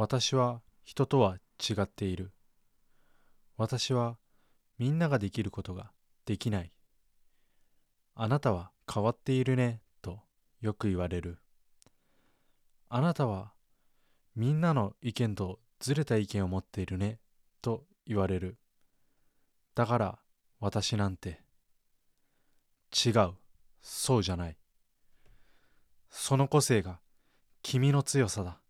私は人とは違っている。私はみんなができることができない。あなたは変わっているねとよく言われる。あなたはみんなの意見とずれた意見を持っているねと言われる。だから私なんて違う、そうじゃない。その個性が君の強さだ。